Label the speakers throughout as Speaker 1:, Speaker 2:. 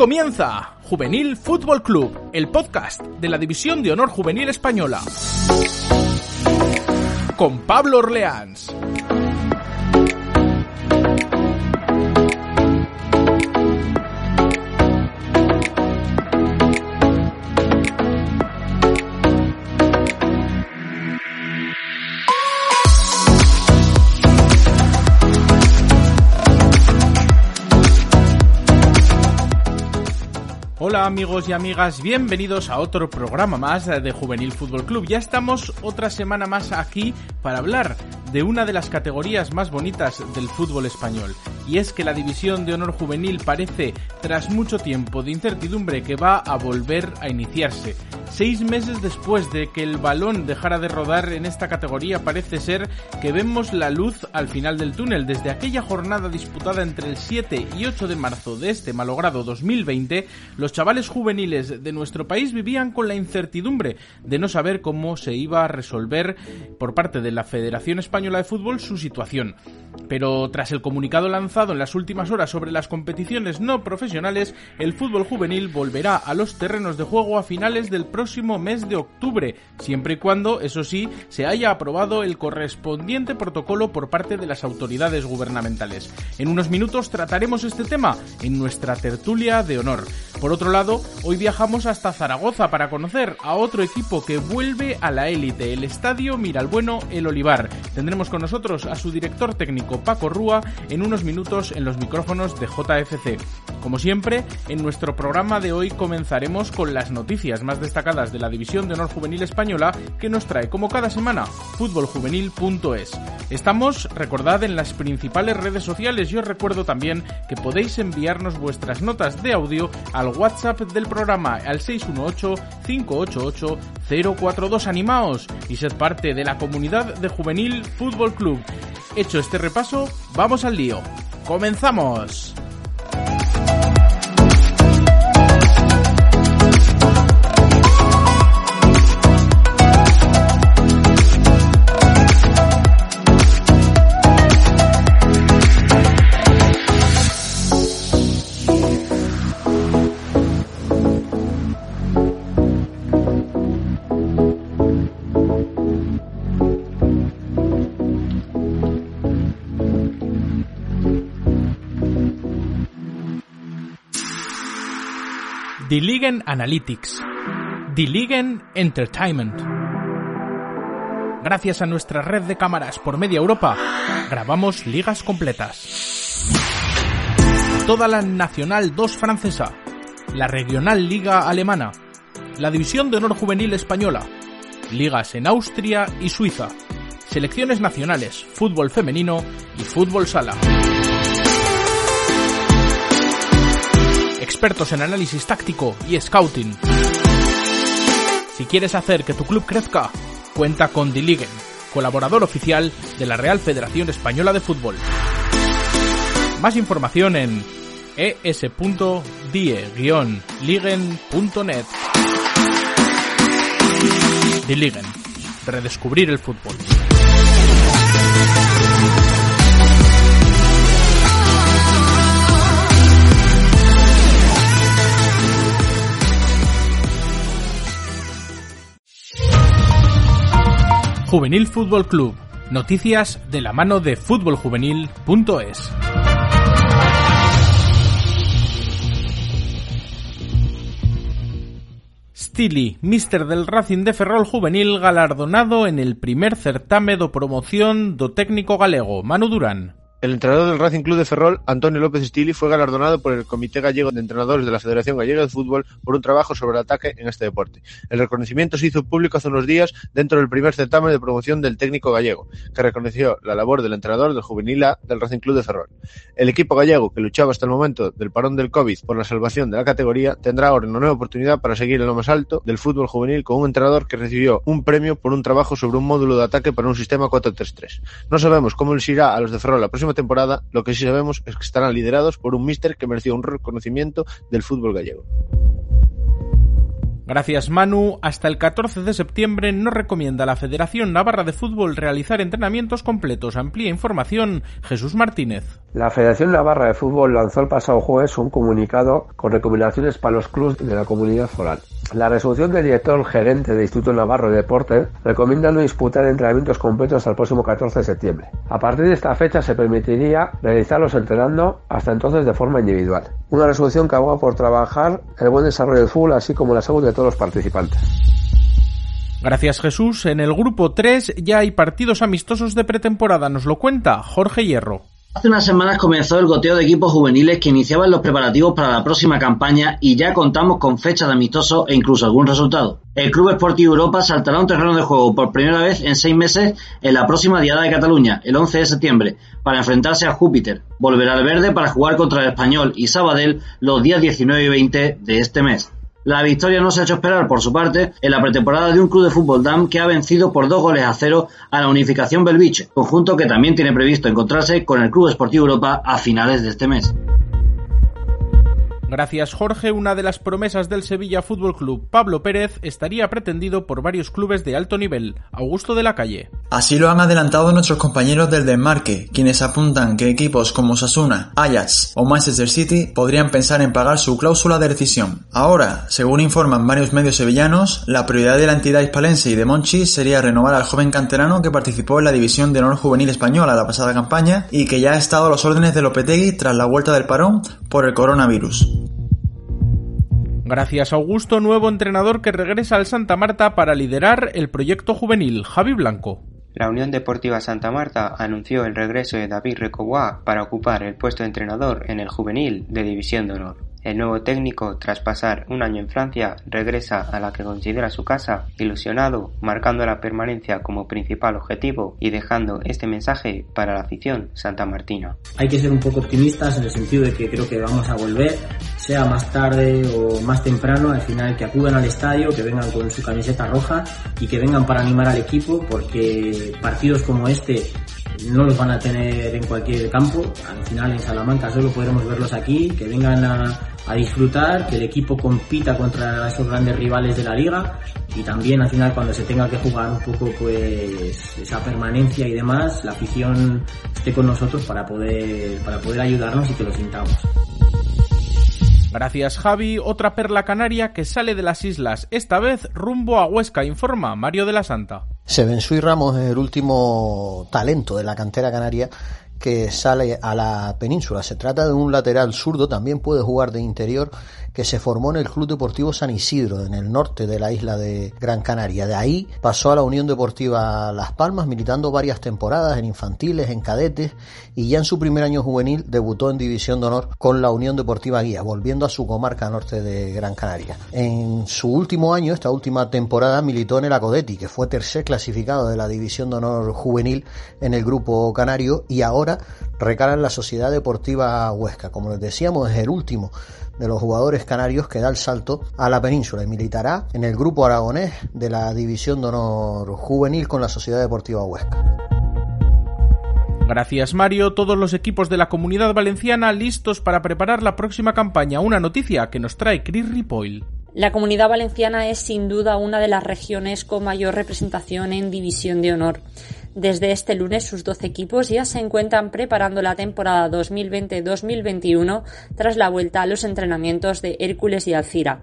Speaker 1: Comienza Juvenil Fútbol Club, el podcast de la División de Honor Juvenil Española. Con Pablo Orleans. Hola amigos y amigas, bienvenidos a otro programa más de Juvenil Fútbol Club. Ya estamos otra semana más aquí para hablar de una de las categorías más bonitas del fútbol español. Y es que la división de honor juvenil parece, tras mucho tiempo de incertidumbre, que va a volver a iniciarse. Seis meses después de que el balón dejara de rodar en esta categoría, parece ser que vemos la luz al final del túnel. Desde aquella jornada disputada entre el 7 y 8 de marzo de este malogrado 2020, los chavales juveniles de nuestro país vivían con la incertidumbre de no saber cómo se iba a resolver por parte de la Federación Española de Fútbol su situación. Pero tras el comunicado lanzado en las últimas horas sobre las competiciones no profesionales, el fútbol juvenil volverá a los terrenos de juego a finales del próximo mes de octubre, siempre y cuando, eso sí, se haya aprobado el correspondiente protocolo por parte de las autoridades gubernamentales. En unos minutos trataremos este tema en nuestra tertulia de honor. Por otro lado, hoy viajamos hasta Zaragoza para conocer a otro equipo que vuelve a la élite, el Estadio Miralbueno El Olivar. Tendremos con nosotros a su director técnico Paco Rúa en unos minutos en los micrófonos de JFC. Como siempre, en nuestro programa de hoy comenzaremos con las noticias más destacadas de la División de Honor Juvenil Española que nos trae como cada semana futboljuvenil.es. Estamos, recordad, en las principales redes sociales y os recuerdo también que podéis enviarnos vuestras notas de audio al WhatsApp del programa al 618-588-042. Animaos y sed parte de la comunidad de Juvenil Fútbol Club. Hecho este repaso, vamos al lío. ¡Comenzamos! The Ligen Analytics. The Ligen Entertainment. Gracias a nuestra red de cámaras por media Europa, grabamos ligas completas. Toda la Nacional 2 francesa, la Regional Liga alemana, la División de Honor Juvenil española, ligas en Austria y Suiza, selecciones nacionales, fútbol femenino y fútbol sala. Expertos en análisis táctico y scouting. Si quieres hacer que tu club crezca, cuenta con Diligen, colaborador oficial de la Real Federación Española de Fútbol. Más información en es.die-ligen.net. Diligen, redescubrir el fútbol. Juvenil Fútbol Club. Noticias de la mano de futboljuvenil.es. Stili, mister del Racing de Ferrol Juvenil, galardonado en el primer certame de promoción do técnico galego, Manu Durán.
Speaker 2: El entrenador del Racing Club de Ferrol, Antonio López Stili, fue galardonado por el Comité Gallego de Entrenadores de la Federación Gallega de Fútbol por un trabajo sobre el ataque en este deporte. El reconocimiento se hizo público hace unos días dentro del primer certamen de promoción del técnico gallego, que reconoció la labor del entrenador del Juvenil A del Racing Club de Ferrol. El equipo gallego, que luchaba hasta el momento del parón del COVID por la salvación de la categoría, tendrá ahora una nueva oportunidad para seguir en lo más alto del fútbol juvenil con un entrenador que recibió un premio por un trabajo sobre un módulo de ataque para un sistema 4-3-3. No sabemos cómo les irá a los de Ferrol la próxima temporada, lo que sí sabemos es que estarán liderados por un míster que mereció un reconocimiento del fútbol gallego.
Speaker 1: Gracias Manu, hasta el 14 de septiembre no recomienda la Federación Navarra de Fútbol realizar entrenamientos completos. Amplía información Jesús Martínez.
Speaker 3: La Federación Navarra de Fútbol lanzó el pasado jueves un comunicado con recomendaciones para los clubes de la comunidad foral. La resolución del director gerente del Instituto Navarro de Deportes recomienda no disputar entrenamientos completos hasta el próximo 14 de septiembre. A partir de esta fecha se permitiría realizarlos entrenando hasta entonces de forma individual. Una resolución que aboga por trabajar el buen desarrollo del fútbol así como la salud de todos los participantes.
Speaker 1: Gracias Jesús. En el grupo 3 ya hay partidos amistosos de pretemporada. Nos lo cuenta Jorge Hierro.
Speaker 4: Hace unas semanas comenzó el goteo de equipos juveniles que iniciaban los preparativos para la próxima campaña y ya contamos con fechas de amistoso e incluso algún resultado. El Club Sportivo Europa saltará un terreno de juego por primera vez en seis meses en la próxima Diada de Cataluña, el 11 de septiembre, para enfrentarse a Júpiter. Volverá al verde para jugar contra el Español y Sabadell los días 19 y 20 de este mes. La victoria no se ha hecho esperar por su parte en la pretemporada de un club de fútbol DAM que ha vencido por dos goles a cero a la Unificación Belviche, conjunto que también tiene previsto encontrarse con el Club Esportivo Europa a finales de este mes.
Speaker 1: Gracias Jorge, una de las promesas del Sevilla Fútbol Club, Pablo Pérez, estaría pretendido por varios clubes de alto nivel. Augusto de la Calle.
Speaker 5: Así lo han adelantado nuestros compañeros del Denmarque, quienes apuntan que equipos como Sasuna, Ajax o Manchester City podrían pensar en pagar su cláusula de rescisión. Ahora, según informan varios medios sevillanos, la prioridad de la entidad hispalense y de Monchi sería renovar al joven canterano que participó en la División de Honor Juvenil Española la pasada campaña y que ya ha estado a los órdenes de Lopetegui tras la vuelta del parón por el coronavirus.
Speaker 1: Gracias Augusto, nuevo entrenador que regresa al Santa Marta para liderar el proyecto juvenil. Javi Blanco.
Speaker 6: La Unión Deportiva Santa Marta anunció el regreso de David Recoboa para ocupar el puesto de entrenador en el juvenil de División de Honor. El nuevo técnico, tras pasar un año en Francia, regresa a la que considera su casa, ilusionado, marcando la permanencia como principal objetivo y dejando este mensaje para la afición santamartina.
Speaker 7: Hay que ser un poco optimistas en el sentido de que creo que vamos a volver, sea más tarde o más temprano, al final que acudan al estadio, que vengan con su camiseta roja y que vengan para animar al equipo, porque partidos como este no los van a tener en cualquier campo. Al final en Salamanca solo podremos verlos aquí, que vengan a, a disfrutar, que el equipo compita contra esos grandes rivales de la liga y también al final cuando se tenga que jugar un poco pues esa permanencia y demás, la afición esté con nosotros para poder, para poder ayudarnos y que lo sintamos.
Speaker 1: Gracias Javi, otra perla canaria que sale de las islas, esta vez rumbo a Huesca, informa Mario de la Santa.
Speaker 8: Sebensui Ramos es el último talento de la cantera canaria que sale a la península. Se trata de un lateral zurdo, también puede jugar de interior, que se formó en el Club Deportivo San Isidro, en el norte de la isla de Gran Canaria. De ahí pasó a la Unión Deportiva Las Palmas, militando varias temporadas en infantiles, en cadetes, y ya en su primer año juvenil debutó en División de Honor con la Unión Deportiva Guía, volviendo a su comarca norte de Gran Canaria. En su último año, esta última temporada, militó en el Acodeti, que fue tercer clasificado de la División de Honor juvenil en el grupo canario, y ahora recala en la Sociedad Deportiva Huesca. Como les decíamos, es el último de los jugadores canarios que da el salto a la península y militará en el grupo aragonés de la División de Honor Juvenil con la Sociedad Deportiva Huesca.
Speaker 1: Gracias Mario, todos los equipos de la comunidad valenciana listos para preparar la próxima campaña. Una noticia que nos trae Chris Ripoll.
Speaker 9: La comunidad valenciana es sin duda una de las regiones con mayor representación en División de Honor. Desde este lunes sus 12 equipos ya se encuentran preparando la temporada 2020-2021 tras la vuelta a los entrenamientos de Hércules y Alcira.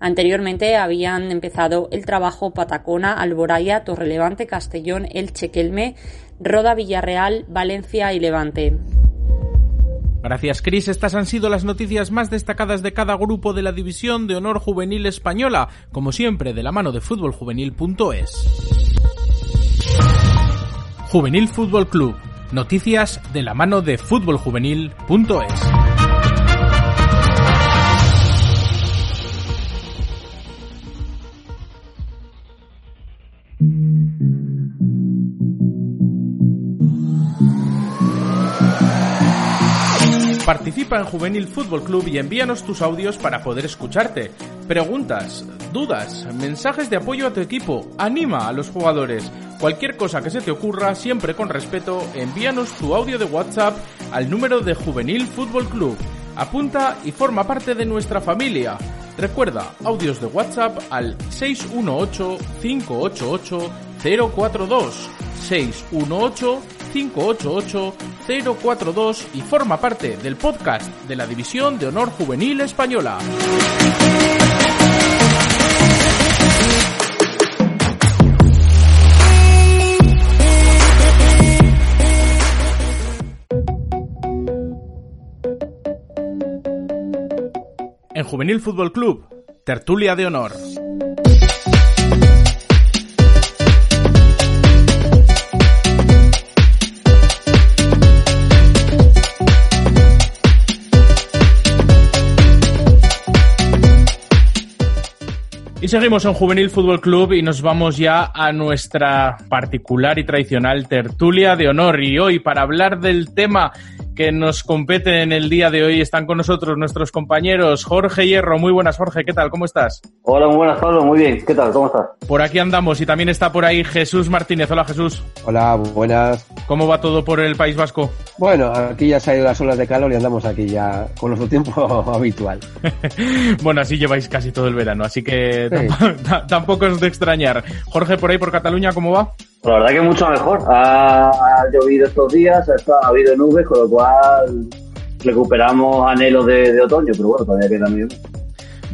Speaker 9: Anteriormente habían empezado el trabajo Patacona, Alboraya, Torrelevante, Castellón, El Chequelme, Roda, Villarreal, Valencia y Levante.
Speaker 1: Gracias, Cris. Estas han sido las noticias más destacadas de cada grupo de la División de Honor Juvenil Española, como siempre de la mano de fútboljuvenil.es. Juvenil Fútbol Club. Noticias de la mano de fútboljuvenil.es. Participa en Juvenil Fútbol Club y envíanos tus audios para poder escucharte. Preguntas, dudas, mensajes de apoyo a tu equipo, anima a los jugadores. Cualquier cosa que se te ocurra, siempre con respeto, envíanos tu audio de WhatsApp al número de Juvenil Fútbol Club. Apunta y forma parte de nuestra familia. Recuerda, audios de WhatsApp al 618-588-042. 618-588-042 y forma parte del podcast de la División de Honor Juvenil Española. Juvenil Fútbol Club, Tertulia de Honor. Y seguimos en Juvenil Fútbol Club y nos vamos ya a nuestra particular y tradicional tertulia de honor. Y hoy, para hablar del tema que nos compete en el día de hoy, están con nosotros nuestros compañeros Jorge Hierro. Muy buenas, Jorge, ¿qué tal? ¿Cómo estás?
Speaker 10: Hola, muy buenas, Pablo. Muy bien. ¿Qué tal? ¿Cómo estás?
Speaker 1: Por aquí andamos y también está por ahí Jesús Martínez. Hola, Jesús.
Speaker 3: Hola, buenas.
Speaker 1: ¿Cómo va todo por el País Vasco?
Speaker 3: Bueno, aquí ya se han ido las olas de calor y andamos aquí ya con nuestro tiempo habitual.
Speaker 1: bueno, así lleváis casi todo el verano, así que tampoco, tampoco es de extrañar. Jorge, por ahí por Cataluña, ¿cómo va?
Speaker 10: La verdad que mucho mejor. Ha, llovido estos días, ha, habido nubes, con lo cual recuperamos anhelos de, de otoño, pero bueno, todavía queda medio.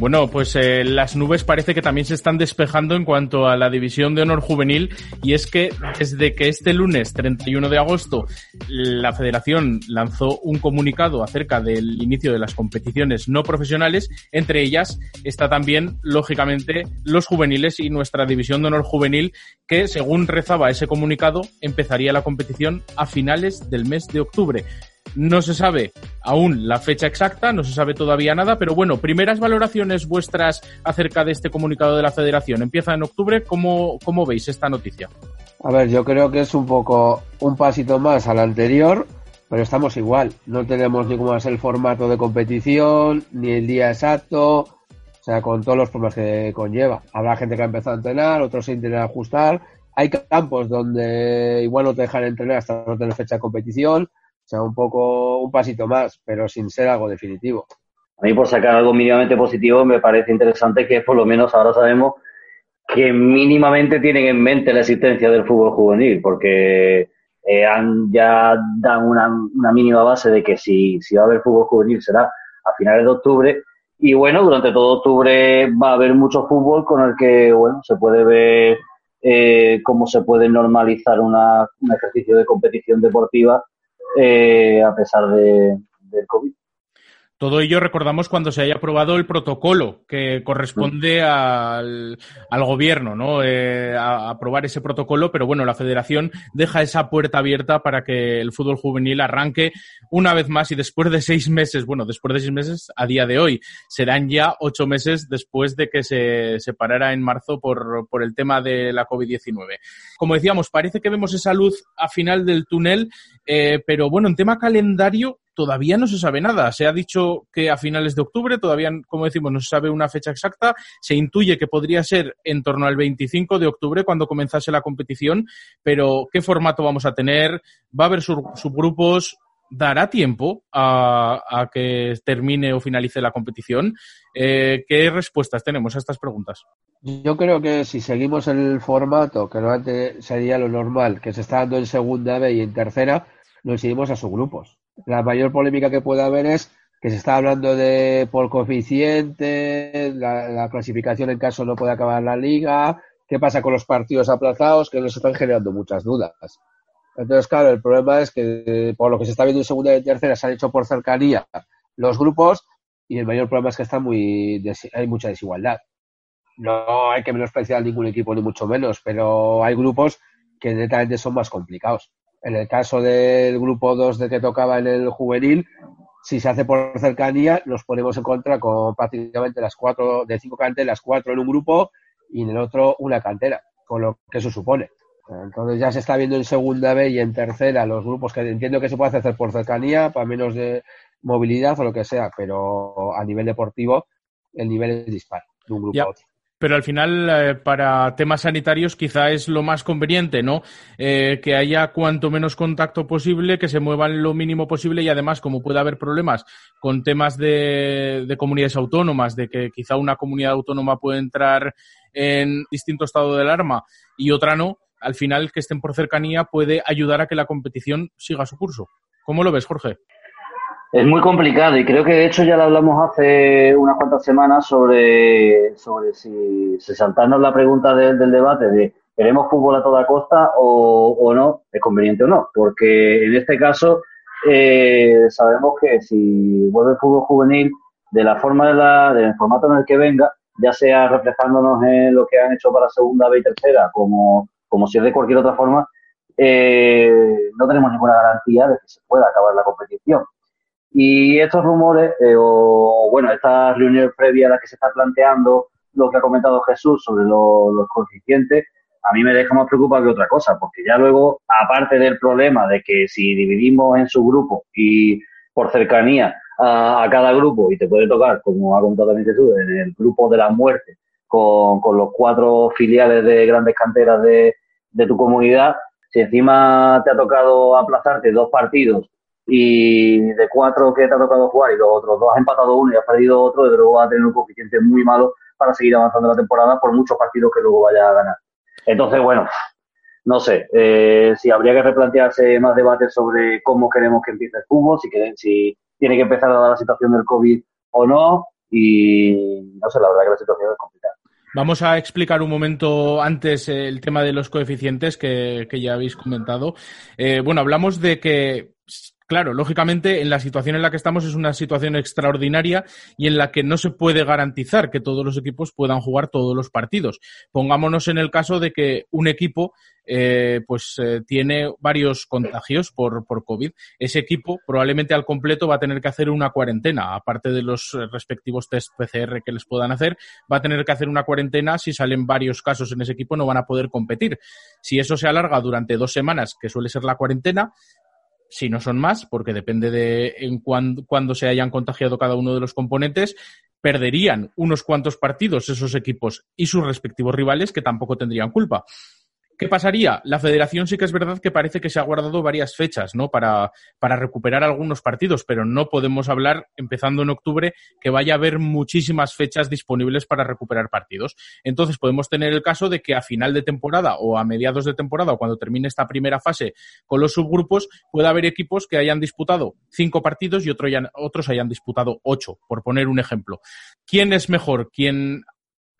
Speaker 1: Bueno, pues eh, las nubes parece que también se están despejando en cuanto a la división de honor juvenil y es que desde que este lunes 31 de agosto la federación lanzó un comunicado acerca del inicio de las competiciones no profesionales, entre ellas está también, lógicamente, los juveniles y nuestra división de honor juvenil que, según rezaba ese comunicado, empezaría la competición a finales del mes de octubre. No se sabe aún la fecha exacta, no se sabe todavía nada, pero bueno, primeras valoraciones vuestras acerca de este comunicado de la federación. Empieza en octubre, ¿cómo, cómo veis esta noticia?
Speaker 3: A ver, yo creo que es un poco un pasito más al anterior, pero estamos igual. No tenemos ni cómo ser el formato de competición, ni el día exacto, o sea, con todos los problemas que conlleva. Habrá gente que ha empezado a entrenar, otros se intentan ajustar. Hay campos donde igual no te dejan entrenar hasta no tener fecha de competición sea, un poco, un pasito más, pero sin ser algo definitivo.
Speaker 10: A mí, por sacar algo mínimamente positivo, me parece interesante que por lo menos ahora sabemos que mínimamente tienen en mente la existencia del fútbol juvenil, porque eh, han, ya dan una, una, mínima base de que si, si va a haber fútbol juvenil será a finales de octubre. Y bueno, durante todo octubre va a haber mucho fútbol con el que bueno se puede ver eh, cómo se puede normalizar una, un ejercicio de competición deportiva eh, a pesar de, del COVID.
Speaker 1: Todo ello recordamos cuando se haya aprobado el protocolo que corresponde al, al gobierno, ¿no? Eh, a, aprobar ese protocolo, pero bueno, la federación deja esa puerta abierta para que el fútbol juvenil arranque una vez más y después de seis meses, bueno, después de seis meses a día de hoy, serán ya ocho meses después de que se, se parara en marzo por, por el tema de la COVID-19. Como decíamos, parece que vemos esa luz a final del túnel, eh, pero bueno, en tema calendario, todavía no se sabe nada. Se ha dicho que a finales de octubre, todavía, como decimos, no se sabe una fecha exacta. Se intuye que podría ser en torno al 25 de octubre cuando comenzase la competición, pero ¿qué formato vamos a tener? ¿Va a haber subgrupos? ¿Dará tiempo a, que termine o finalice la competición? Eh, ¿Qué respuestas tenemos a estas preguntas?
Speaker 3: Yo creo que si seguimos el formato, que normalmente sería lo normal, que se está dando en segunda B y en tercera, nos iremos a subgrupos la mayor polémica que puede haber es que se está hablando de por coeficiente, la, clasificación en caso no puede acabar la liga, qué pasa con los partidos aplazados, que nos están generando muchas dudas. Entonces, claro, el problema es que por lo que se está viendo en segunda y tercera se han hecho por cercanía los grupos y el mayor problema es que está muy hay mucha desigualdad. No hay que menospreciar a ningún equipo ni mucho menos, pero hay grupos que netamente son más complicados. En el caso del grupo 2 de que tocaba en el juvenil, si se hace por cercanía, nos ponemos en contra con prácticamente las cuatro, de cinco canteras, cuatro en un grupo y en el otro una cantera, con lo que eso supone. Entonces ya se está viendo en segunda B y en tercera los grupos que entiendo que se puede hacer por cercanía, para menos de movilidad o lo que sea, pero a nivel deportivo el nivel es dispar de un grupo a otro.
Speaker 1: Pero al final eh, para temas sanitarios quizá es lo más conveniente, ¿no? Eh, que haya cuanto menos contacto posible, que se muevan lo mínimo posible y además como puede haber problemas con temas de, de comunidades autónomas, de que quizá una comunidad autónoma puede entrar en distinto estado de alarma y otra no, al final que estén por cercanía puede ayudar a que la competición siga su curso. ¿Cómo lo ves, Jorge?
Speaker 10: Es muy complicado y creo que de hecho ya lo hablamos hace unas cuantas semanas sobre, sobre si, saltarnos la pregunta del debate de ¿queremos fútbol a toda costa o, o, no? ¿Es conveniente o no? Porque en este caso eh, sabemos que si vuelve el fútbol juvenil de la forma de la, del formato en el que venga, ya sea reflejándonos en lo que han hecho para segunda B y tercera, como, como si es de cualquier otra forma, eh, no tenemos ninguna garantía de que se pueda acabar la competición. Y estos rumores, eh, o bueno, estas reuniones previas a las que se está planteando lo que ha comentado Jesús sobre los coeficientes, a mí me deja más preocupado que otra cosa, porque ya luego, aparte del problema de que si dividimos en su grupo y por cercanía a, cada grupo, y te puede tocar, como ha comentado también Jesús, en el grupo de la muerte, con, con los cuatro filiales de grandes canteras de, de tu comunidad, si encima te ha tocado aplazarte dos partidos y de cuatro que te ha tocado jugar y los otros dos has empatado uno y has perdido otro, de luego va a tener un coeficiente muy malo para seguir avanzando la temporada por muchos partidos que luego vaya a ganar. Entonces, bueno, no sé, eh, si habría que replantearse más debates sobre cómo queremos que empiece el fútbol, si, tiene que empezar a dar la situación del COVID o no, y no sé, la verdad que la situación es complicada.
Speaker 1: Vamos a explicar un momento antes el tema de los coeficientes que, ya habéis comentado. Eh, bueno, hablamos de que Claro, lógicamente, en la situación en la que estamos es una situación extraordinaria y en la que no se puede garantizar que todos los equipos puedan jugar todos los partidos. Pongámonos en el caso de que un equipo eh, pues eh, tiene varios contagios por, por COVID. Ese equipo probablemente al completo va a tener que hacer una cuarentena, aparte de los respectivos test PCR que les puedan hacer, va a tener que hacer una cuarentena. Si salen varios casos en ese equipo, no van a poder competir. Si eso se alarga durante dos semanas, que suele ser la cuarentena, si no son más, porque depende de en cuándo se hayan contagiado cada uno de los componentes, perderían unos cuantos partidos esos equipos y sus respectivos rivales que tampoco tendrían culpa. ¿Qué pasaría? La federación sí que es verdad que parece que se ha guardado varias fechas, ¿no? Para, para recuperar algunos partidos, pero no podemos hablar, empezando en octubre, que vaya a haber muchísimas fechas disponibles para recuperar partidos. Entonces podemos tener el caso de que a final de temporada o a mediados de temporada o cuando termine esta primera fase con los subgrupos, pueda haber equipos que hayan disputado cinco partidos y otros hayan disputado ocho, por poner un ejemplo. ¿Quién es mejor? ¿Quién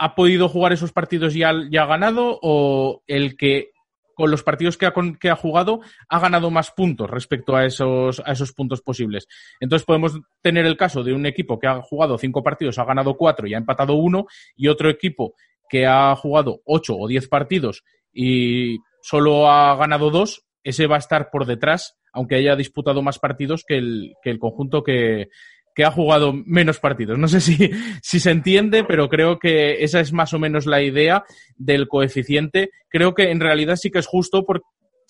Speaker 1: ha podido jugar esos partidos y ha, ganado o el que con los partidos que ha, que ha, jugado ha ganado más puntos respecto a esos, a esos puntos posibles. Entonces podemos tener el caso de un equipo que ha jugado cinco partidos, ha ganado cuatro y ha empatado uno, y otro equipo que ha jugado ocho o diez partidos y solo ha ganado dos, ese va a estar por detrás, aunque haya disputado más partidos que el conjunto que, que ha jugado menos partidos. No sé si, si se entiende, pero creo que esa es más o menos la idea del coeficiente. Creo que en realidad sí que es justo por,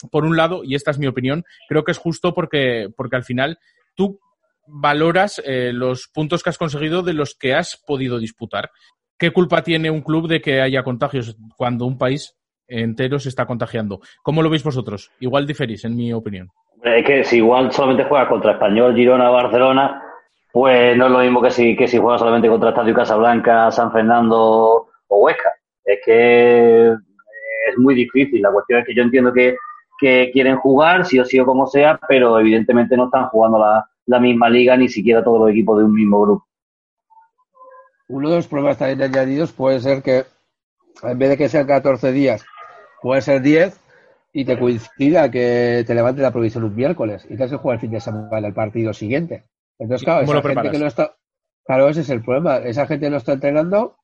Speaker 1: por un lado, y esta es mi opinión, creo que es justo porque, porque al final tú valoras eh, los puntos que has conseguido de los que has podido disputar. ¿Qué culpa tiene un club de que haya contagios cuando un país entero se está contagiando? ¿Cómo lo veis vosotros? Igual diferís, en mi opinión.
Speaker 10: Es que si igual solamente juega contra Español, Girona, Barcelona, pues no es lo mismo que si, que si juega solamente contra Estadio Casablanca, San Fernando o Huesca. Es que es muy difícil. La cuestión es que yo entiendo que, quieren jugar, sí o sí o como sea, pero evidentemente no están jugando la, la misma liga, ni siquiera todos los equipos de un mismo grupo.
Speaker 3: Uno de los problemas también añadidos puede ser que en vez de que sean 14 días, puede ser 10 y te coincida que te levante la provisión un miércoles y te has que jugar el fin de semana el partido siguiente. Entonces, claro, esa gente que no está. Claro, ese es el problema. Esa gente no está entrenando.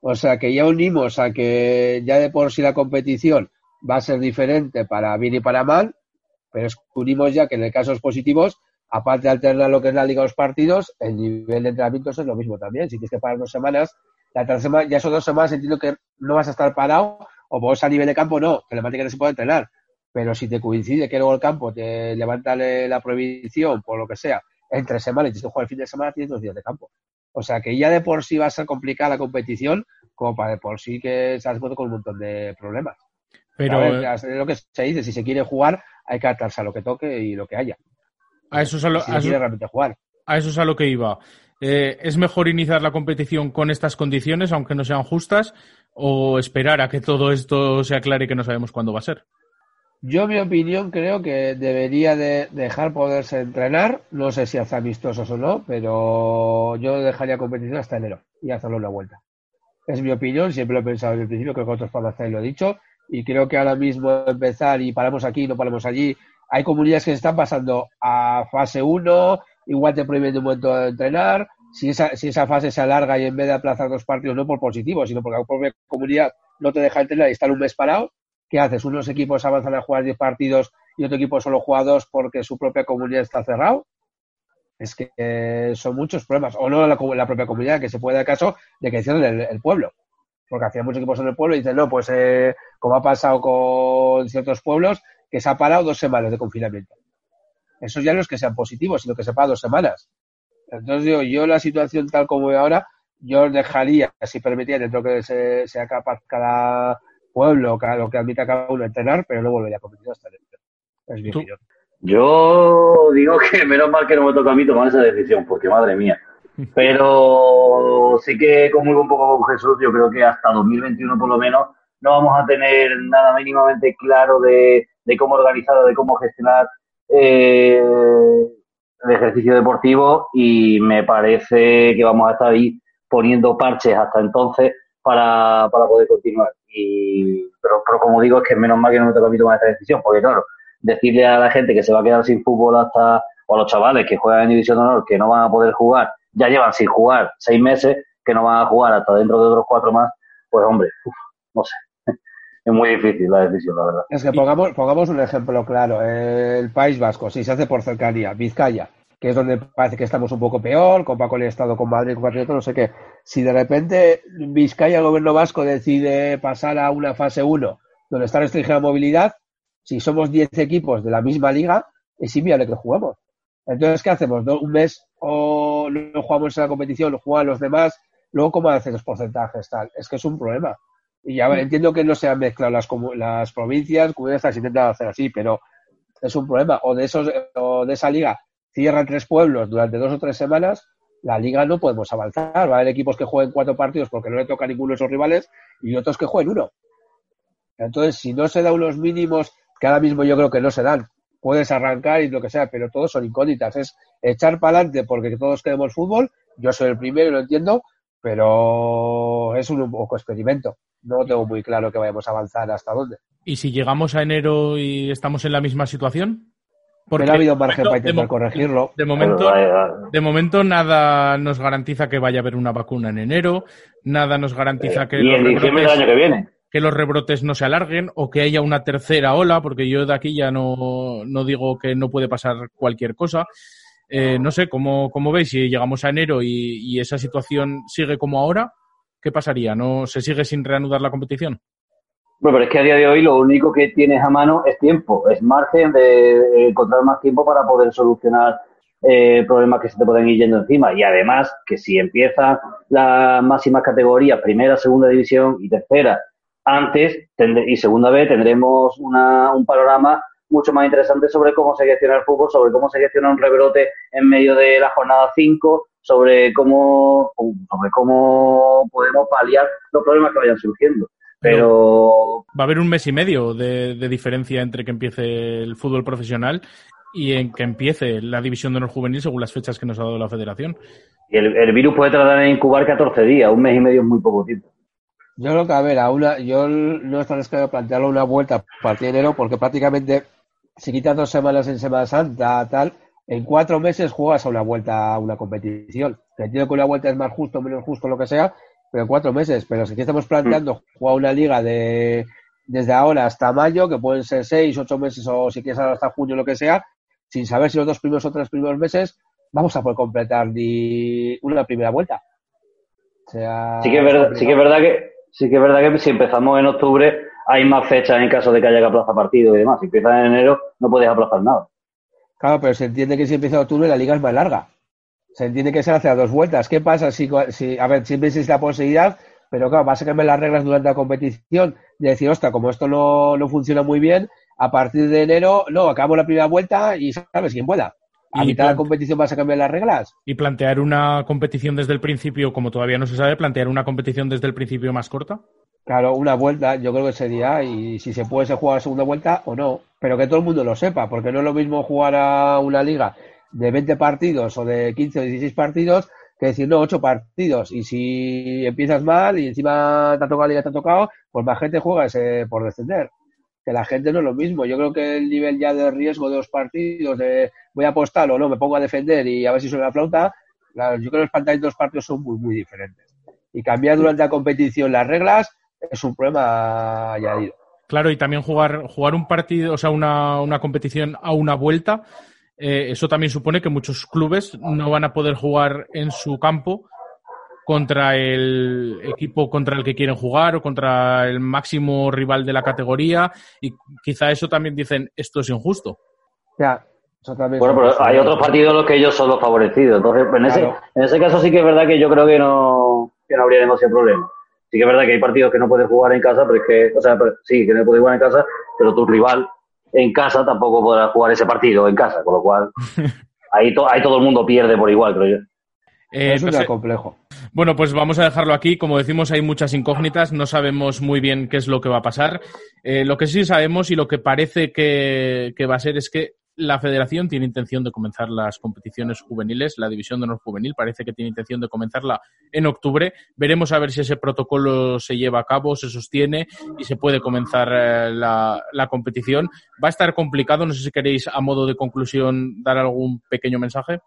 Speaker 3: O sea que ya unimos a que ya de por sí la competición va a ser diferente para bien y para mal, pero unimos ya que en el caso de los positivos, aparte de alternar lo que es la liga de los partidos, el nivel de entrenamiento es lo mismo también. Si tienes que parar dos semanas, la tercera semana, ya son dos semanas, entiendo que no vas a estar parado, o vos a nivel de campo no, que que no se puede entrenar. Pero si te coincide que luego el campo te levanta la prohibición, por lo que sea, entre semanas y tienes que jugar el fin de semana, tienes dos días de campo. O sea que ya de por sí va a ser complicada la competición Copa de por sí que se ha con un montón de problemas.
Speaker 1: Pero
Speaker 3: es lo que se dice, si se quiere jugar, hay que atarse a lo que toque y lo que haya.
Speaker 1: A eso es a lo,
Speaker 3: si realmente jugar.
Speaker 1: A eso es a lo que iba. Eh, ¿Es mejor iniciar la competición con estas condiciones, aunque no sean justas, o esperar a que todo esto se aclare y que no sabemos cuándo va a ser?
Speaker 3: Yo, mi opinión, creo que debería de dejar poderse entrenar. No sé si hace amistosos o no, pero yo dejaría competición hasta enero y hacerlo una vuelta. Es mi opinión, siempre lo he pensado desde el principio, creo que otros farmacéuticos lo he dicho. Y creo que ahora mismo empezar y paramos aquí, no paramos allí. Hay comunidades que se están pasando a fase 1, igual te prohíben de un momento de entrenar. Si esa, si esa fase se alarga y en vez de aplazar dos partidos, no por positivo, sino porque la propia comunidad no te deja entrenar y estar un mes parado, ¿qué haces? Unos equipos avanzan a jugar 10 partidos y otro equipo solo juega dos porque su propia comunidad está cerrado. Es que eh, son muchos problemas. O no la, propia comunidad, que se puede dar caso de que cierren el, pueblo. Porque hacía muchos equipos en el pueblo y dicen, no, pues eh, como ha pasado con ciertos pueblos, que se ha parado dos semanas de confinamiento. Eso ya no es que sean positivos, sino que se para dos semanas. Entonces yo, yo la situación tal como veo ahora, yo dejaría, si permitía, dentro que se, sea capaz cada pueblo, cada, lo que admita cada uno entrenar, pero no volvería a competir hasta dentro. Es mi opinión.
Speaker 10: Yo digo que menos mal que no me toca a mí tomar esa decisión, porque madre mía. Pero sí que comulgo un poco con Jesús, yo creo que hasta 2021 por lo menos no vamos a tener nada mínimamente claro de, de cómo organizar de cómo gestionar eh, el ejercicio deportivo y me parece que vamos a estar ahí poniendo parches hasta entonces para, para poder continuar. Y, pero, pero como digo, es que menos mal que no me toca a mí esta decisión, porque claro, decirle a la gente que se va a quedar sin fútbol hasta, o a los chavales que juegan en División de Honor que no van a poder jugar, ya llevan sin jugar seis meses, que no van a jugar hasta dentro de otros cuatro más, pues hombre, no sé. Es muy difícil la decisión, la verdad.
Speaker 3: Es que pongamos, pongamos un ejemplo claro. El País Vasco, si se hace por cercanía, Vizcaya, que es donde parece que estamos un poco peor, con Paco el Estado, con Madrid, con Patriota, no sé qué. Si de repente Vizcaya, el gobierno vasco, decide pasar a una fase 1, donde está restringida la movilidad, si somos 10 equipos de la misma liga, es inviable que juguemos. Entonces, ¿qué hacemos? ¿Un mes o no jugamos en la competición, juegan los demás? Luego, ¿cómo hacen los porcentajes? Tal? Es que es un problema. Y ya entiendo que no se han mezclado las, las provincias, comunidades intentan hacer así, pero es un problema. O de, esos, o de esa liga cierran tres pueblos durante dos o tres semanas, la liga no podemos avanzar. Va a haber equipos que jueguen cuatro partidos porque no le toca a ninguno de esos rivales y otros que jueguen uno. Entonces, si no se da unos mínimos que ahora mismo yo creo que no se dan. Puedes arrancar y lo que sea, pero todos son incógnitas. Es echar para adelante porque todos queremos fútbol. Yo soy el primero y lo entiendo, pero es un poco experimento. No tengo muy claro que vayamos a avanzar hasta dónde.
Speaker 1: ¿Y si llegamos a enero y estamos en la misma situación?
Speaker 3: Porque pero ha habido margen para intentar corregirlo.
Speaker 1: De momento, de momento nada nos garantiza que vaya a haber una vacuna en enero, nada nos garantiza que...
Speaker 10: Y en diciembre del año que viene
Speaker 1: que los rebrotes no se alarguen o que haya una tercera ola, porque yo de aquí ya no, no digo que no puede pasar cualquier cosa. Eh, no sé, ¿cómo, ¿cómo, veis? Si llegamos a enero y, esa situación sigue como ahora, ¿qué pasaría? ¿No se sigue sin reanudar la competición?
Speaker 10: Bueno, pero es que a día de hoy lo único que tienes a mano es tiempo, es margen de encontrar más tiempo para poder solucionar eh, problemas que se te pueden ir yendo encima. Y además, que si empiezan las máximas categorías, primera, segunda división y tercera, antes y segunda vez tendremos una, un panorama mucho más interesante sobre cómo se gestiona el fútbol, sobre cómo se gestiona un rebrote en medio de la jornada 5, sobre cómo, sobre cómo podemos paliar los problemas que vayan surgiendo. Pero
Speaker 1: va a haber un mes y medio de, diferencia entre que empiece el fútbol profesional y en que empiece la división de honor juvenil según las fechas que nos ha dado la federación.
Speaker 10: Y el, el virus puede tardar en incubar 14 días, un mes y medio es muy poco tiempo.
Speaker 3: Yo creo que, a ver, a una, yo no está descarado plantearlo una vuelta a partir de enero porque prácticamente si quitas dos semanas en Semana Santa, tal, en cuatro meses juegas a una vuelta a una competición. Te entiendo que una vuelta es más justo, menos justo, lo que sea, pero cuatro meses. Pero si aquí estamos planteando jugar una liga de desde ahora hasta mayo, que pueden ser seis, ocho meses o si quieres hasta junio, lo que sea, sin saber si los dos primeros o tres primeros meses vamos a poder completar ni una primera vuelta.
Speaker 10: sí que es verdad, sí que es verdad que sí que es verdad que si empezamos en octubre hay más fechas en caso de que haya que aplazar partidos y demás. Si empiezas en enero no puedes aplazar nada.
Speaker 3: Claro, pero se entiende que si empieza en octubre la liga es más larga. Se entiende que se hace a dos vueltas. ¿Qué pasa si, si a ver, siempre existe la posibilidad pero claro, vas a cambiar las reglas durante la competición de decir, ostras, como esto no, no funciona muy bien, a partir de enero, no, acabamos la primera vuelta y sabes quién pueda. A
Speaker 1: Y
Speaker 3: mitad de la competición vas a cambiar las reglas.
Speaker 1: Y plantear una competición desde el principio, como todavía no se sabe, plantear una competición desde el principio más corta.
Speaker 3: Claro, una vuelta, yo creo que sería, y si se puede se juega a segunda vuelta o no, pero que todo el mundo lo sepa, porque no es lo mismo jugar a una liga de 20 partidos o de 15 o 16 partidos que decir, no, 8 partidos, y si empiezas mal y encima te ha tocado la liga, te ha tocado, pues más gente juega ese por descender. Que la gente no es lo mismo. Yo creo que el nivel ya de riesgo de los partidos, de voy a apostar o no, me pongo a defender y a ver si suena la flauta, la- yo creo que los planteamientos de los partidos son muy, muy diferentes. Y cambiar durante la competición las reglas es un problema añadido.
Speaker 1: Claro, y también jugar, jugar un partido, o sea, una, una competición a una vuelta, eh, eso también supone que muchos clubes no van a poder jugar en su campo contra el equipo contra el que quieren jugar o contra el máximo rival de la categoría y quizá eso también dicen esto es injusto.
Speaker 3: Ya, eso también
Speaker 10: Bueno, pero hay otros partidos en los que ellos son los favorecidos. Entonces, en, ese,
Speaker 3: Claro.
Speaker 10: en ese caso sí que es verdad que yo creo que no, que no habría demasiado problema. Sí que es verdad que hay partidos que no puedes jugar en casa, pero es que, o sea, pero- sí, que no puedes jugar en casa, pero tu rival en casa tampoco podrá jugar ese partido en casa, con lo cual ahí, to- ahí todo el mundo pierde por igual, creo yo.
Speaker 1: Eh,
Speaker 3: es
Speaker 1: no
Speaker 3: un
Speaker 1: sé-
Speaker 3: complejo.
Speaker 1: Bueno, pues vamos a dejarlo aquí. Como decimos, hay muchas incógnitas, no sabemos muy bien qué es lo que va a pasar. Eh, lo que sí sabemos y lo que parece que, que va a ser es que la federación tiene intención de comenzar las competiciones juveniles, la división de honor juvenil parece que tiene intención de comenzarla en octubre. Veremos a ver si ese protocolo se lleva a cabo, se sostiene y se puede comenzar eh, la, competición. Va a estar complicado, no sé si queréis a modo de conclusión dar algún pequeño mensaje.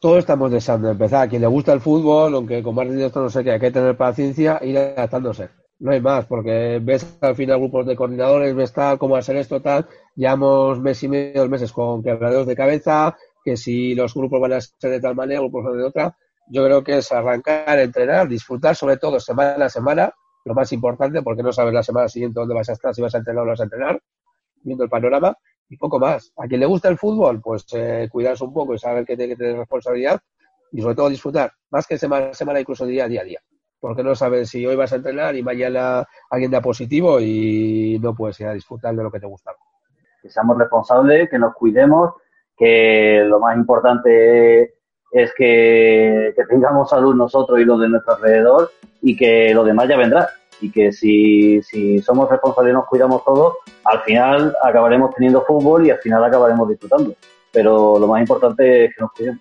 Speaker 3: Todos estamos deseando empezar. A quien le gusta el fútbol, aunque con más esto no sé qué, hay que tener paciencia e ir adaptándose. No hay más, porque ves al final grupos de coordinadores, ves tal, cómo hacer esto, tal. Llevamos mes y medio, dos meses con quebraderos de cabeza, que si los grupos van a ser de tal manera, grupos van de otra. Yo creo que es arrancar, entrenar, disfrutar, sobre todo semana a semana, lo más importante, porque no sabes la semana siguiente dónde vas a estar, si vas a entrenar o no vas a entrenar, viendo el panorama, y poco más. A quien le gusta el fútbol, pues eh, cuidarse un poco y saber que tiene que tener responsabilidad, y sobre todo disfrutar, más que semana a semana, incluso día a día a día. Porque no sabes si hoy vas a entrenar y mañana alguien da positivo y no puedes ir a disfrutar de lo que te gusta.
Speaker 10: que seamos responsables, que nos cuidemos, que lo más importante es que, que tengamos salud nosotros y los de nuestro alrededor y que lo demás ya vendrá. Y que si, si somos responsables y nos cuidamos todos, al final acabaremos teniendo fútbol y al final acabaremos disfrutando. Pero lo más importante es que nos cuidemos.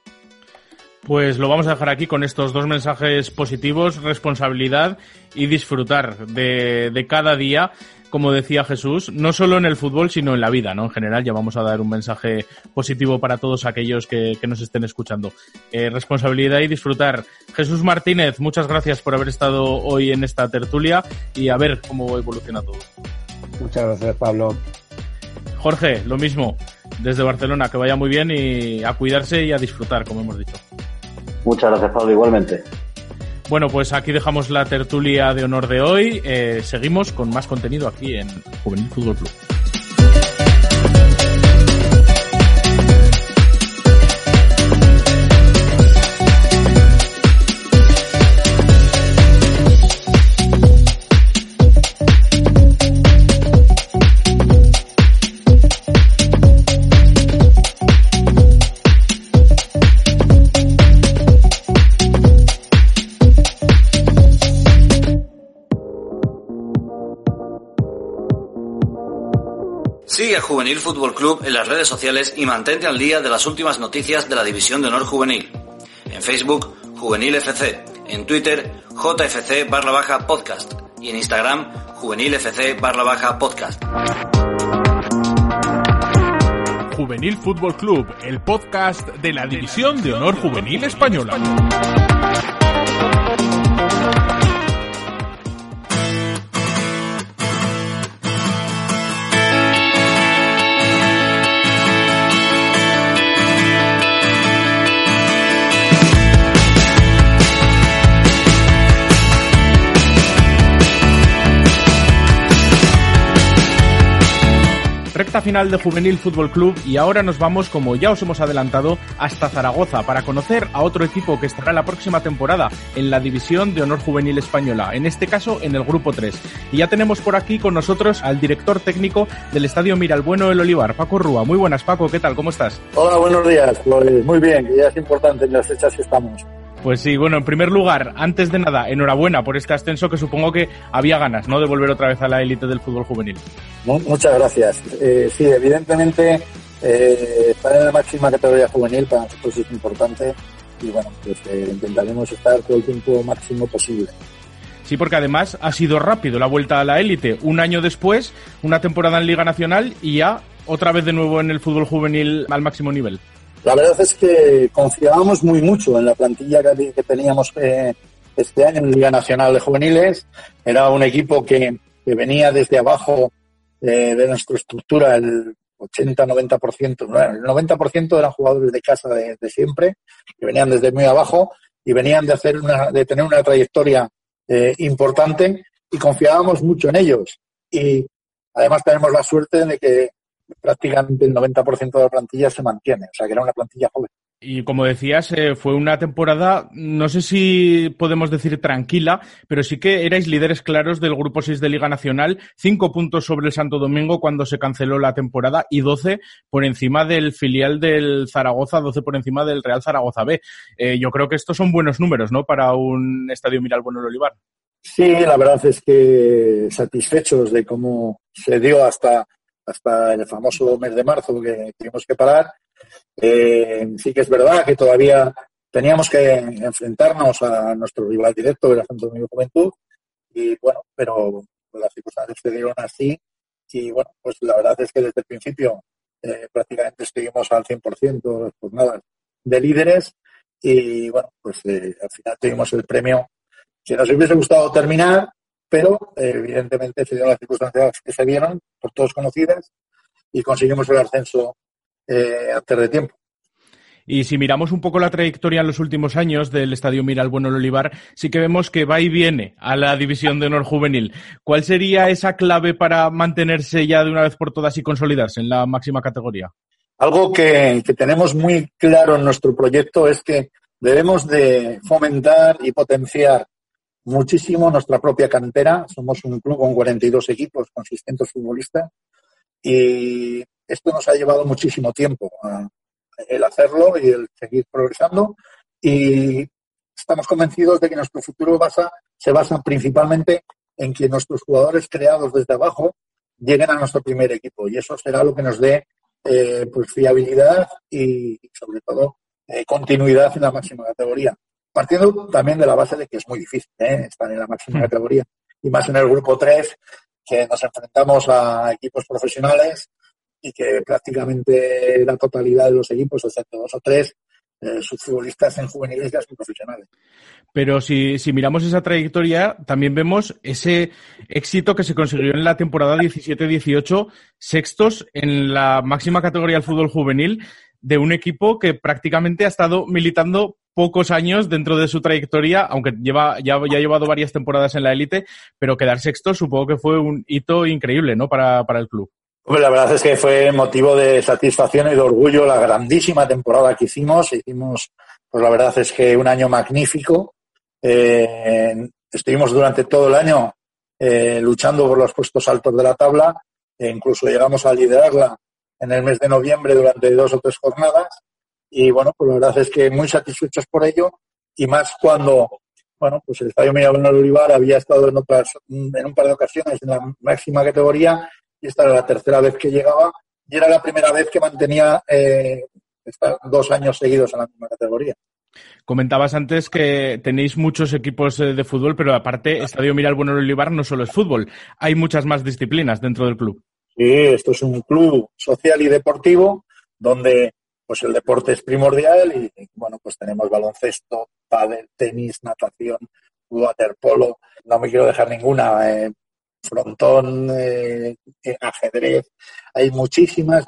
Speaker 1: Pues lo vamos a dejar aquí con estos dos mensajes positivos, responsabilidad y disfrutar de, de cada día, como decía Jesús, no solo en el fútbol, sino en la vida, ¿no? En general, ya vamos a dar un mensaje positivo para todos aquellos que, que nos estén escuchando. Eh, responsabilidad y disfrutar. Jesús Martínez, muchas gracias por haber estado hoy en esta tertulia y a ver cómo evoluciona todo.
Speaker 3: Muchas gracias, Pablo.
Speaker 1: Jorge, lo mismo, desde Barcelona, que vaya muy bien y a cuidarse y a disfrutar, como hemos dicho.
Speaker 10: Muchas gracias, Pablo, igualmente.
Speaker 1: Bueno, pues aquí dejamos la tertulia de honor de hoy. Eh, seguimos con más contenido aquí en Juvenil Fútbol Club.
Speaker 11: Sigue a Juvenil Fútbol Club en las redes sociales y mantente al día de las últimas noticias de la División de Honor Juvenil. En Facebook, Juvenil FC. En Twitter, JFC barra baja podcast. Y en Instagram, Juvenil FC barra baja podcast.
Speaker 1: Juvenil Fútbol Club, el podcast de la División de Honor Juvenil Española. Final de Juvenil Fútbol Club y ahora nos vamos, como ya os hemos adelantado, hasta Zaragoza para conocer a otro equipo que estará la próxima temporada en la División de Honor Juvenil Española, en este caso en el Grupo 3. Y ya tenemos por aquí con nosotros al director técnico del Estadio Miralbueno El Olivar, Paco Rúa. Muy buenas, Paco, ¿qué tal? ¿Cómo estás?
Speaker 12: Hola, buenos días. Pues muy bien, ya es importante en las fechas que estamos.
Speaker 1: Pues sí, bueno, en primer lugar, antes de nada, enhorabuena por este ascenso que supongo que había ganas, ¿no?, de volver otra vez a la élite del fútbol juvenil.
Speaker 12: Muchas gracias. Eh, sí, evidentemente, eh, estar en la máxima categoría juvenil para nosotros es importante y bueno, pues eh, intentaremos estar todo el tiempo máximo posible.
Speaker 1: Sí, porque además ha sido rápido la vuelta a la élite. Un año después, una temporada en Liga Nacional y ya otra vez de nuevo en el fútbol juvenil al máximo nivel.
Speaker 12: La verdad es que confiábamos muy mucho en la plantilla que, teníamos eh, este año en Liga Nacional de Juveniles. Era un equipo que, venía desde abajo eh, de nuestra estructura, el 80-90%, el 90% eran jugadores de casa de, siempre, que venían desde muy abajo y venían de, hacer una, de tener una trayectoria eh, importante y confiábamos mucho en ellos. Y además tenemos la suerte de que prácticamente el 90% de la plantilla se mantiene, o sea que era una plantilla joven.
Speaker 1: Y como decías, eh, fue una temporada, no sé si podemos decir tranquila, pero sí que erais líderes claros del Grupo 6 de Liga Nacional, cinco puntos sobre el Santo Domingo cuando se canceló la temporada y 12 por encima del filial del Zaragoza, 12 por encima del Real Zaragoza B. Eh, yo creo que estos son buenos números, ¿no?, para un estadio Miral Bueno Olivar.
Speaker 12: Sí, la verdad es que satisfechos de cómo se dio hasta hasta el famoso mes de marzo que tuvimos que parar. Eh, sí que es verdad que todavía teníamos que enfrentarnos a nuestro rival directo, el Santo Domingo Juventud, y bueno, pero las circunstancias se dieron así, y bueno, pues la verdad es que desde el principio eh, prácticamente estuvimos al 100% las jornadas de líderes, y bueno, pues eh, al final tuvimos el premio que nos hubiese gustado terminar, pero evidentemente se dieron las circunstancias que se dieron, por todos conocidas, y conseguimos el ascenso eh, antes de tiempo.
Speaker 1: Y si miramos un poco la trayectoria en los últimos años del Estadio Miral Bueno Olivar, sí que vemos que va y viene a la División de Honor Juvenil. ¿Cuál sería esa clave para mantenerse ya de una vez por todas y consolidarse en la máxima categoría?
Speaker 12: Algo que, que tenemos muy claro en nuestro proyecto es que debemos de fomentar y potenciar muchísimo nuestra propia cantera. Somos un club con 42 equipos, con 600 futbolistas. Y esto nos ha llevado muchísimo tiempo el hacerlo y el seguir progresando. Y estamos convencidos de que nuestro futuro se basa principalmente en que nuestros jugadores creados desde abajo lleguen a nuestro primer equipo. Y eso será lo que nos dé eh, pues fiabilidad y, sobre todo, eh, continuidad en la máxima categoría partiendo también de la base de que es muy difícil ¿eh? estar en la máxima hmm. categoría y más en el grupo 3 que nos enfrentamos a equipos profesionales y que prácticamente la totalidad de los equipos, excepto dos o tres, eh, sus futbolistas en juveniles ya son profesionales.
Speaker 1: Pero si, si miramos esa trayectoria, también vemos ese éxito que se consiguió en la temporada 17-18, sextos en la máxima categoría del fútbol juvenil de un equipo que prácticamente ha estado militando pocos años dentro de su trayectoria, aunque lleva, ya, ya ha llevado varias temporadas en la élite, pero quedar sexto supongo que fue un hito increíble, ¿no? Para, el club.
Speaker 12: la verdad es que fue motivo de satisfacción y de orgullo la grandísima temporada que hicimos. Hicimos, pues la verdad es que un año magnífico. Eh, estuvimos durante todo el año eh, luchando por los puestos altos de la tabla e incluso llegamos a liderarla en el mes de noviembre durante dos o tres jornadas y bueno, pues la verdad es que muy satisfechos por ello y más cuando, bueno, pues el Estadio Mirabel Olivar había estado en otras, en un par de ocasiones en la máxima categoría y esta era la tercera vez que llegaba y era la primera vez que mantenía eh, dos años seguidos en la misma categoría.
Speaker 1: Comentabas antes que tenéis muchos equipos eh, de fútbol, pero aparte, Estadio Miral Bueno Olivar no solo es fútbol, hay muchas más disciplinas dentro del club.
Speaker 12: Sí, esto es un club social y deportivo donde pues el deporte es primordial y, bueno, pues tenemos baloncesto, pádel, tenis, natación, waterpolo, no me quiero dejar ninguna, eh, frontón, eh, eh, ajedrez, hay muchísimas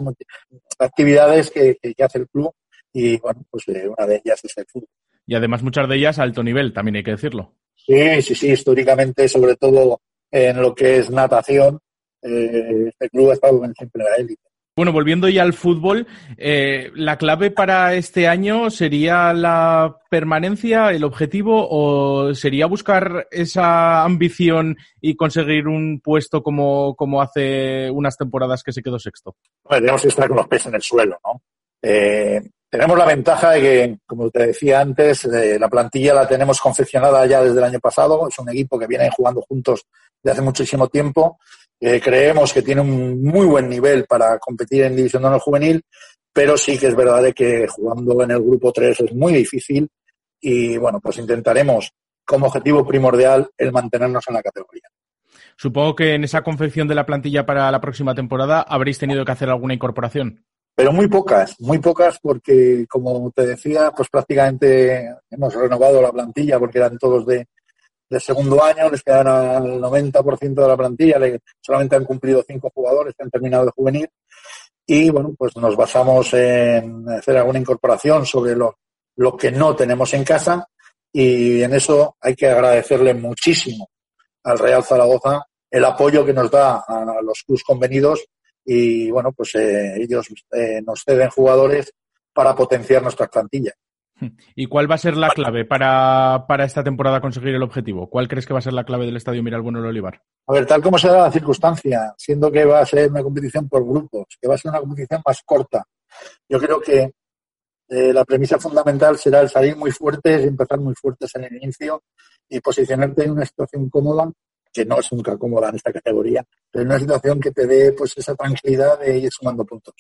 Speaker 12: actividades que, que, hace el club y bueno, pues una de ellas es el fútbol.
Speaker 1: Y además muchas de ellas a alto nivel, también hay que decirlo.
Speaker 12: Sí, sí, sí, históricamente, sobre todo en lo que es natación, eh, este club ha estado siempre en la élite.
Speaker 1: Bueno, volviendo ya al fútbol, eh, ¿la clave para este año sería la permanencia, el objetivo, o sería buscar esa ambición y conseguir un puesto como, como hace unas temporadas que se quedó sexto?
Speaker 12: Bueno, tenemos que estar con los pies en el suelo, ¿no? Eh, tenemos la ventaja de que, como te decía antes, eh, la plantilla la tenemos confeccionada ya desde el año pasado. Es un equipo que viene jugando juntos de hace muchísimo tiempo creemos que tiene un muy buen nivel para competir en División de Honor Juvenil, pero sí que es verdad que jugando en el grupo 3 es muy difícil y bueno, pues intentaremos como objetivo primordial el mantenernos en la categoría.
Speaker 1: Supongo que en esa confección de la plantilla para la próxima temporada habréis tenido que hacer alguna incorporación.
Speaker 12: Pero muy pocas, muy pocas porque, como te decía, pues prácticamente hemos renovado la plantilla porque eran todos de, de segundo año, les quedan al 90% de la plantilla, solamente han cumplido cinco jugadores que han terminado de juvenil. Y bueno, pues nos basamos en hacer alguna incorporación sobre lo, lo que no tenemos en casa y en eso hay que agradecerle muchísimo al Real Zaragoza el apoyo que nos da a los clubes convenidos y bueno, pues eh, ellos eh, nos ceden jugadores para potenciar nuestra plantilla.
Speaker 1: ¿Y cuál va a ser la clave para, esta temporada conseguir el objetivo? ¿Cuál crees que va a ser la clave del Estadio Miralbueno del Olivar?
Speaker 12: A ver, tal como se da la circunstancia, siendo que va a ser una competición por grupos, que va a ser una competición más corta, yo creo que eh, la premisa fundamental será el salir muy fuertes, empezar muy fuertes en el inicio y posicionarte en una situación cómoda, que no es nunca cómoda en esta categoría, pero en una situación que te dé pues esa tranquilidad de ir sumando puntos.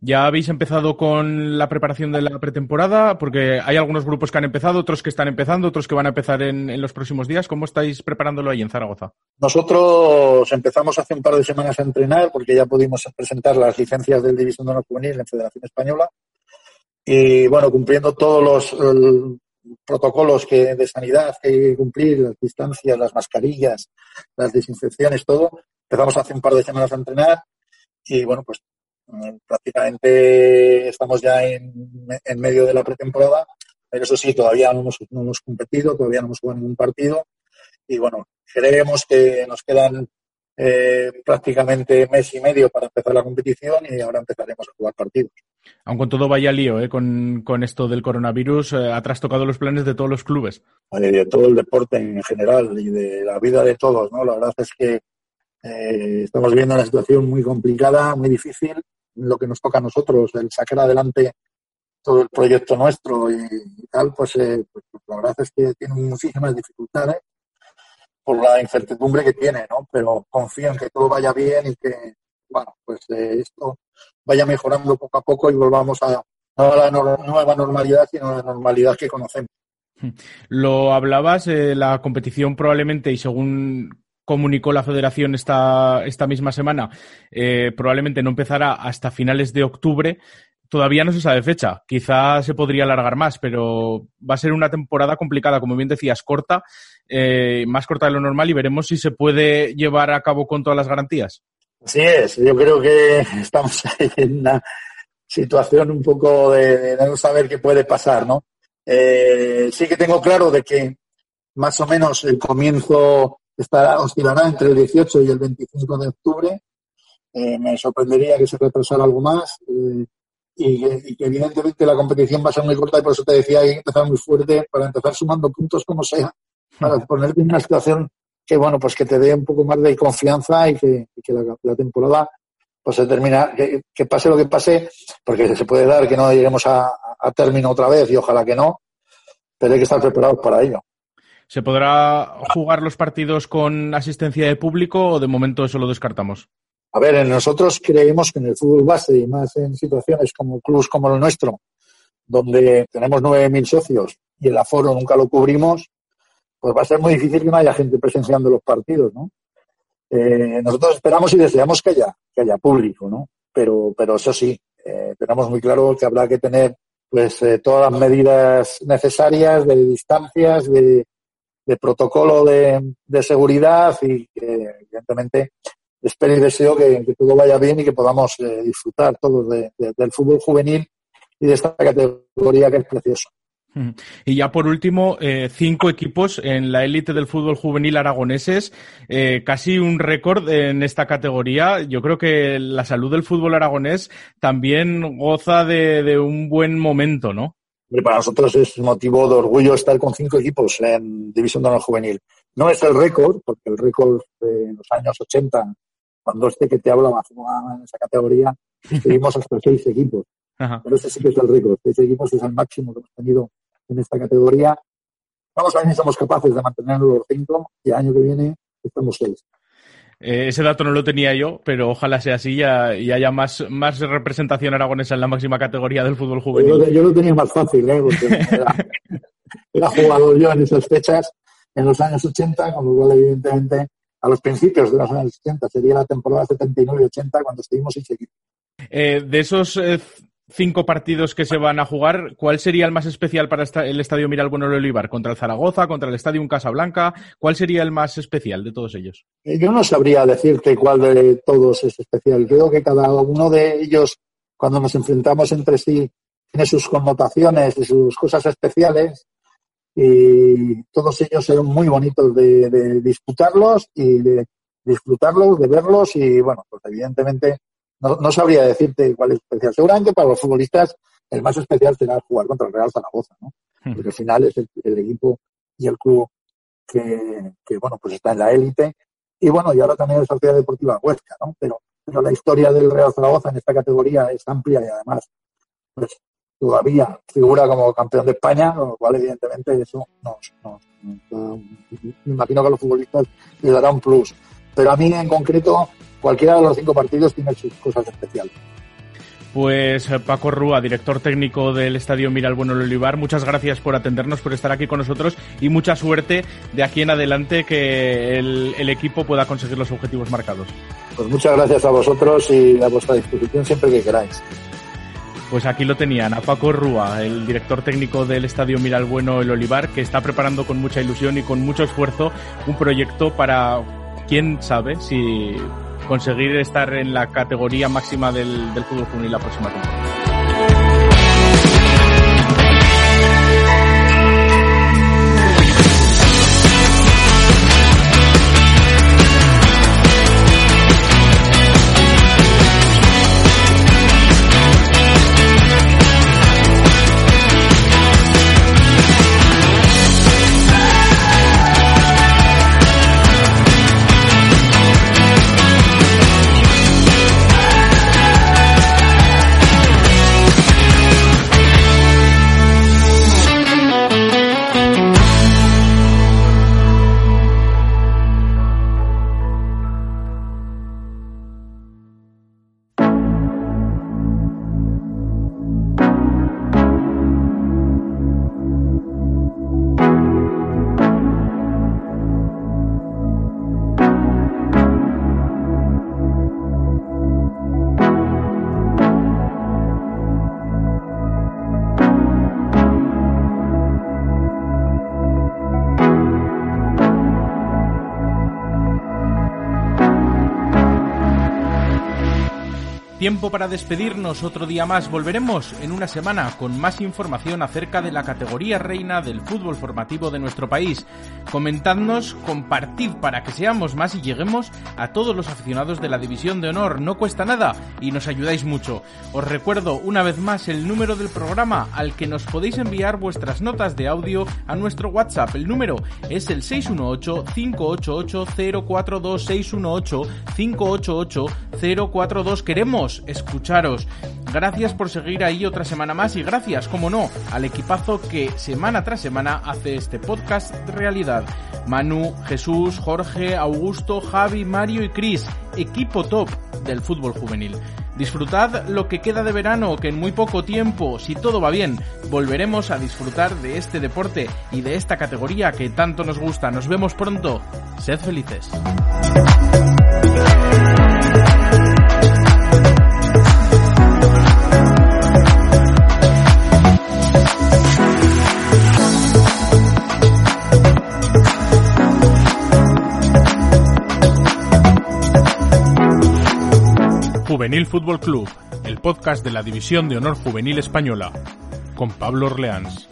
Speaker 1: ¿Ya habéis empezado con la preparación de la pretemporada? Porque hay algunos grupos que han empezado, otros que están empezando, otros que van a empezar en, los próximos días. ¿Cómo estáis preparándolo ahí en Zaragoza?
Speaker 12: Nosotros empezamos hace un par de semanas a entrenar porque ya pudimos presentar las licencias del División de Honor Juvenil en Federación Española. Y bueno, cumpliendo todos los protocolos que, de sanidad que hay que cumplir, las distancias, las mascarillas, las desinfecciones, todo, empezamos hace un par de semanas a entrenar y bueno, pues prácticamente estamos ya en, medio de la pretemporada, pero eso sí, todavía no hemos, no hemos competido, todavía no hemos jugado ningún partido y bueno, creemos que nos quedan eh, prácticamente mes y medio para empezar la competición y ahora empezaremos a jugar partidos.
Speaker 1: Aunque con todo vaya lío ¿eh? con, esto del coronavirus, eh, ha trastocado los planes de todos los clubes.
Speaker 12: de todo el deporte en general y de la vida de todos, ¿no? La verdad es que eh, estamos viviendo una situación muy complicada, muy difícil lo que nos toca a nosotros, el sacar adelante todo el proyecto nuestro y, tal, pues, eh, pues, pues, la verdad es que tiene muchísimas dificultades por la incertidumbre que tiene, ¿no? Pero confío en que todo vaya bien y que, bueno, pues eh, esto vaya mejorando poco a poco y volvamos a, no a la nueva normalidad, sino a la normalidad que conocemos.
Speaker 1: Lo hablabas, eh, la competición probablemente, y según comunicó la federación esta, esta misma semana, eh, probablemente no empezará hasta finales de octubre. Todavía no se sabe fecha. Quizá se podría alargar más, pero va a ser una temporada complicada, como bien decías, corta, eh, más corta de lo normal y veremos si se puede llevar a cabo con todas las garantías.
Speaker 12: Así es, yo creo que estamos en una situación un poco de, no saber qué puede pasar, ¿no? Eh, sí que tengo claro de que más o menos el comienzo estará, oscilará entre el 18 y el 25 de octubre. Eh, me sorprendería que se retrasara algo más eh, y, que, evidentemente la competición va a ser muy corta y por eso te decía hay que empezar muy fuerte para empezar sumando puntos como sea, para ponerte en una situación que bueno, pues que te dé un poco más de confianza y que, la, temporada pues se termina, que, pase lo que pase, porque se puede dar que no lleguemos a término otra vez y ojalá que no, pero hay que estar preparados para ello.
Speaker 1: ¿Se podrá jugar los partidos con asistencia de público o de momento eso lo descartamos?
Speaker 12: A ver, nosotros creemos que en el fútbol base y más en situaciones como clubes como el nuestro, donde tenemos 9.000 socios y el aforo nunca lo cubrimos, pues va a ser muy difícil que no haya gente presenciando los partidos, ¿no? Eh, nosotros esperamos y deseamos que haya, que haya público, ¿no? Pero, pero eso sí, eh, tenemos muy claro que habrá que tener pues eh, todas las medidas necesarias de distancias, de, de protocolo de, de, seguridad y que evidentemente espero y deseo que, todo vaya bien y que podamos eh, disfrutar todos de, del fútbol juvenil y de esta categoría que es precioso.
Speaker 1: Y ya por último, eh, cinco equipos en la élite del fútbol juvenil aragoneses, eh, casi un récord en esta categoría. Yo creo que la salud del fútbol aragonés también goza de, un buen momento, ¿no?
Speaker 12: Para nosotros es motivo de orgullo estar con cinco equipos en División de Honor Juvenil. No es el récord, porque el récord de los años 80, cuando este que te hablaba jugaba en esa categoría, seguimos hasta seis equipos. Pero ese sí que es el récord. Seis equipos es el máximo que hemos tenido en esta categoría. Vamos a ver si somos capaces de mantener los cinco y el año que viene estamos seis.
Speaker 1: Eh, ese dato no lo tenía yo, pero ojalá sea así y, haya más, más representación aragonesa en la máxima categoría del fútbol juvenil.
Speaker 12: Yo, lo tenía más fácil, ¿eh? porque era, jugador yo en esas fechas, en los años 80, con lo cual, evidentemente, a los principios de los años 80, sería la temporada 79-80 cuando estuvimos equipos.
Speaker 1: Eh, de esos eh, cinco partidos que se van a jugar, ¿cuál sería el más especial para el Estadio Miralbueno de Olivar? ¿Contra el Zaragoza? ¿Contra el Estadio Casablanca? ¿Cuál sería el más especial de todos ellos?
Speaker 12: Eh, yo no sabría decirte cuál de todos es especial. Creo que cada uno de ellos, cuando nos enfrentamos entre sí, tiene sus connotaciones y sus cosas especiales. Y todos ellos son muy bonitos de, de disputarlos y de disfrutarlos, de verlos. Y bueno, pues evidentemente no, sabría decirte cuál es especial. Seguramente para los futbolistas el más especial será jugar contra el Real Zaragoza, ¿no? Hmm. Porque al final es el, equipo y el club que, bueno, pues está en la élite. Y bueno, y ahora también es Sociedad Deportiva Huesca, ¿no? Pero, pero la historia del Real Zaragoza en esta categoría es amplia y además, pues todavía figura como campeón de España, con lo cual evidentemente eso nos, me imagino que a los futbolistas les dará un plus. Pero a mí en concreto cualquiera de los cinco partidos tiene sus cosas especiales.
Speaker 1: Pues eh, Paco Rúa, director técnico del Estadio Miralbueno Olivar, muchas gracias por atendernos, por estar aquí con nosotros y mucha suerte de aquí en adelante que el, equipo pueda conseguir los objetivos marcados.
Speaker 12: Pues muchas gracias a vosotros y a vuestra disposición siempre que queráis.
Speaker 1: Pues aquí lo tenían, a Paco Rúa, el director técnico del Estadio Miralbueno El Olivar, que está preparando con mucha ilusión y con mucho esfuerzo un proyecto para, quién sabe, si conseguir estar en la categoría máxima del, del fútbol juvenil la próxima temporada. Para despedirnos otro día más. Volveremos en una semana con más información acerca de la categoría reina del fútbol formativo de nuestro país. Comentadnos, compartid para que seamos más y lleguemos a todos los aficionados de la División de Honor. No cuesta nada y nos ayudáis mucho. Os recuerdo una vez más el número del programa al que nos podéis enviar vuestras notas de audio a nuestro WhatsApp. El número es el 618-588-042. 618-588-042. Queremos escucharos. Gracias por seguir ahí otra semana más y gracias, como no, al equipazo que semana tras semana hace este podcast realidad. Manu, Jesús, Jorge, Augusto, Javi, Mario y Cris, equipo top del fútbol juvenil. Disfrutad lo que queda de verano, que en muy poco tiempo, si todo va bien, volveremos a disfrutar de este deporte y de esta categoría que tanto nos gusta. Nos vemos pronto. Sed felices. Juvenil Fútbol Club, el podcast de la División de Honor Juvenil Española. con Pablo Orleans.